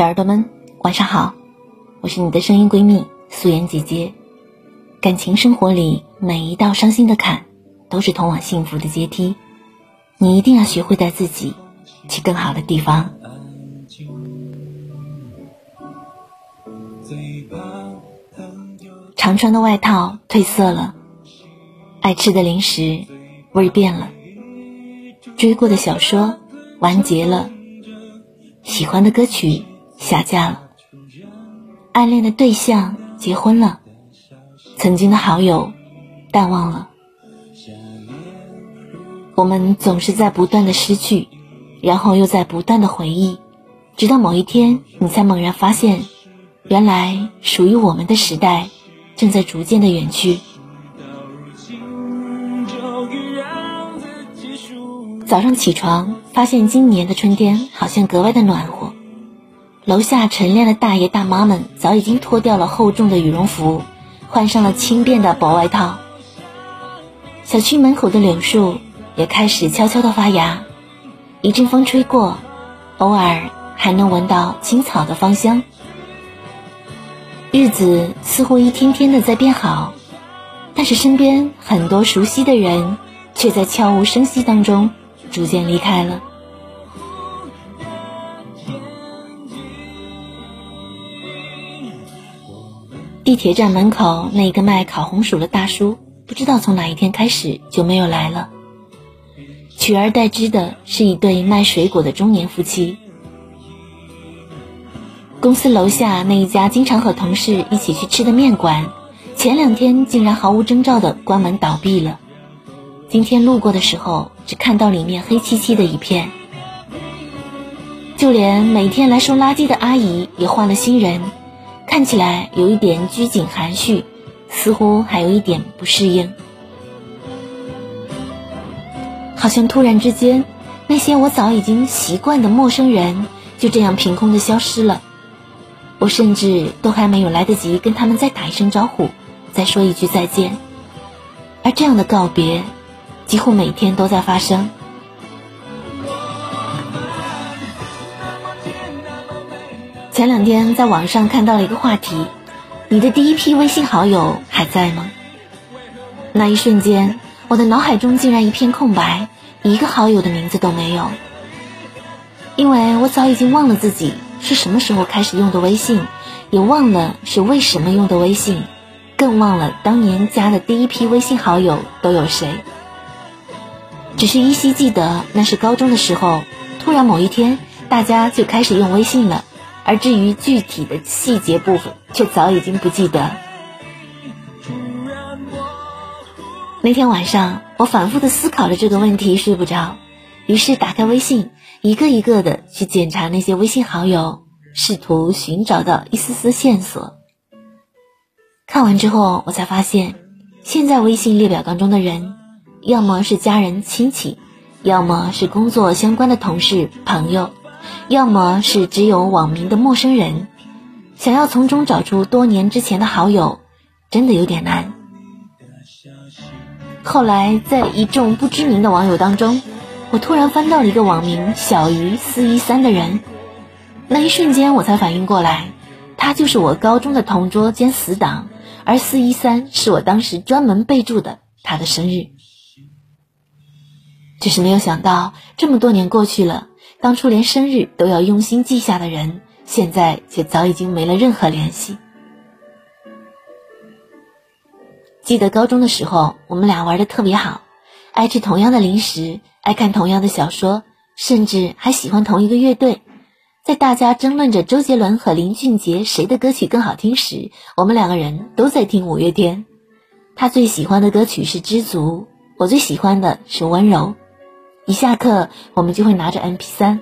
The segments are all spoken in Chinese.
小耳朵们，晚上好，我是你的声音闺蜜素颜姐姐。感情生活里，每一道伤心的坎，都是通往幸福的阶梯。你一定要学会带自己去更好的地方。常穿的外套褪色了，爱吃的零食味变了，追过的小说完结了，喜欢的歌曲。下架了，暗恋的对象结婚了，曾经的好友淡忘了。我们总是在不断的失去，然后又在不断的回忆，直到某一天，你才猛然发现，原来属于我们的时代正在逐渐的远去。早上起床，发现今年的春天好像格外的暖和。楼下晨练的大爷大妈们早已经脱掉了厚重的羽绒服，换上了轻便的薄外套。小区门口的柳树也开始悄悄地发芽，一阵风吹过，偶尔还能闻到青草的芳香。日子似乎一天天的在变好，但是身边很多熟悉的人却在悄无声息当中逐渐离开了。地铁站门口那个卖烤红薯的大叔，不知道从哪一天开始就没有来了。取而代之的是一对卖水果的中年夫妻。公司楼下那一家经常和同事一起去吃的面馆，前两天竟然毫无征兆的关门倒闭了。今天路过的时候，只看到里面黑漆漆的一片。就连每天来收垃圾的阿姨也换了新人。看起来有一点拘谨含蓄，似乎还有一点不适应。好像突然之间，那些我早已经习惯的陌生人就这样凭空的消失了。我甚至都还没有来得及跟他们再打一声招呼，再说一句再见。而这样的告别，几乎每天都在发生。前两天在网上看到了一个话题：“你的第一批微信好友还在吗？”那一瞬间，我的脑海中竟然一片空白，一个好友的名字都没有。因为我早已经忘了自己是什么时候开始用的微信，也忘了是为什么用的微信，更忘了当年加的第一批微信好友都有谁。只是依稀记得，那是高中的时候，突然某一天，大家就开始用微信了。而至于具体的细节部分，却早已经不记得。那天晚上，我反复的思考着这个问题，睡不着，于是打开微信，一个一个的去检查那些微信好友，试图寻找到一丝丝线索。看完之后，我才发现，现在微信列表当中的人，要么是家人亲戚，要么是工作相关的同事朋友。要么是只有网名的陌生人，想要从中找出多年之前的好友，真的有点难。后来在一众不知名的网友当中，我突然翻到了一个网名小于四一三的人，那一瞬间我才反应过来，他就是我高中的同桌兼死党，而四一三是我当时专门备注的他的生日。只是没有想到，这么多年过去了。当初连生日都要用心记下的人，现在却早已经没了任何联系。记得高中的时候，我们俩玩的特别好，爱吃同样的零食，爱看同样的小说，甚至还喜欢同一个乐队。在大家争论着周杰伦和林俊杰谁的歌曲更好听时，我们两个人都在听五月天。他最喜欢的歌曲是《知足》，我最喜欢的是《温柔》。一下课，我们就会拿着 M P 三，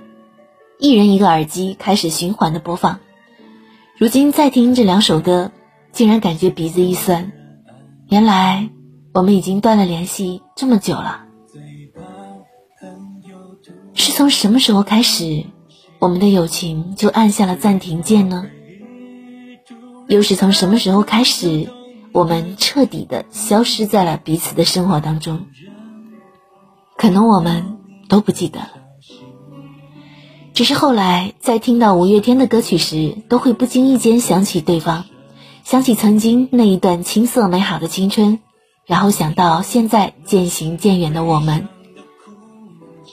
一人一个耳机开始循环的播放。如今再听这两首歌，竟然感觉鼻子一酸。原来我们已经断了联系这么久了。是从什么时候开始，我们的友情就按下了暂停键呢？又是从什么时候开始，我们彻底的消失在了彼此的生活当中？可能我们都不记得了。只是后来在听到五月天的歌曲时，都会不经意间想起对方，想起曾经那一段青涩美好的青春，然后想到现在渐行渐远的我们，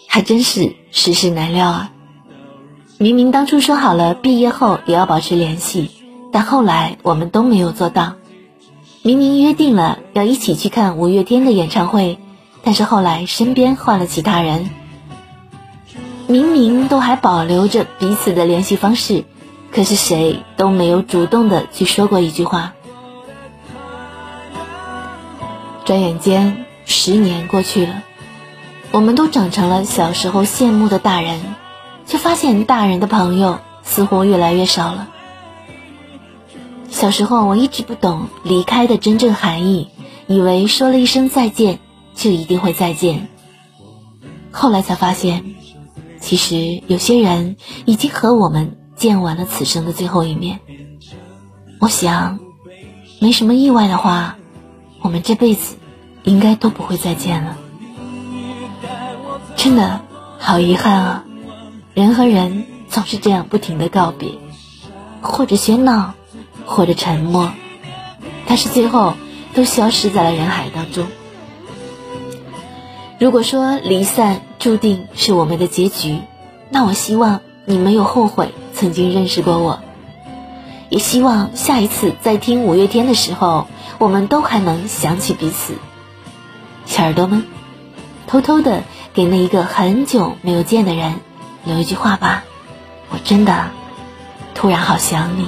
还真是世事难料啊！明明当初说好了毕业后也要保持联系，但后来我们都没有做到。明明约定了要一起去看五月天的演唱会，但是后来身边换了其他人。明明都还保留着彼此的联系方式，可是谁都没有主动的去说过一句话。转眼间十年过去了，我们都长成了小时候羡慕的大人。却发现大人的朋友似乎越来越少了。小时候我一直不懂离开的真正含义，以为说了一声再见就一定会再见。后来才发现，其实有些人已经和我们见完了此生的最后一面。我想，没什么意外的话，我们这辈子应该都不会再见了。真的好遗憾啊！人和人总是这样不停的告别，或者喧闹，或者沉默，但是最后都消失在了人海当中。如果说离散注定是我们的结局，那我希望你没有后悔曾经认识过我，也希望下一次在听五月天的时候，我们都还能想起彼此。小耳朵们，偷偷的给那一个很久没有见的人。留一句话吧，我真的突然好想你。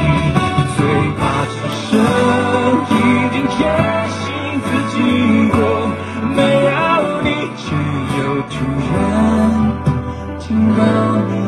突然听到你。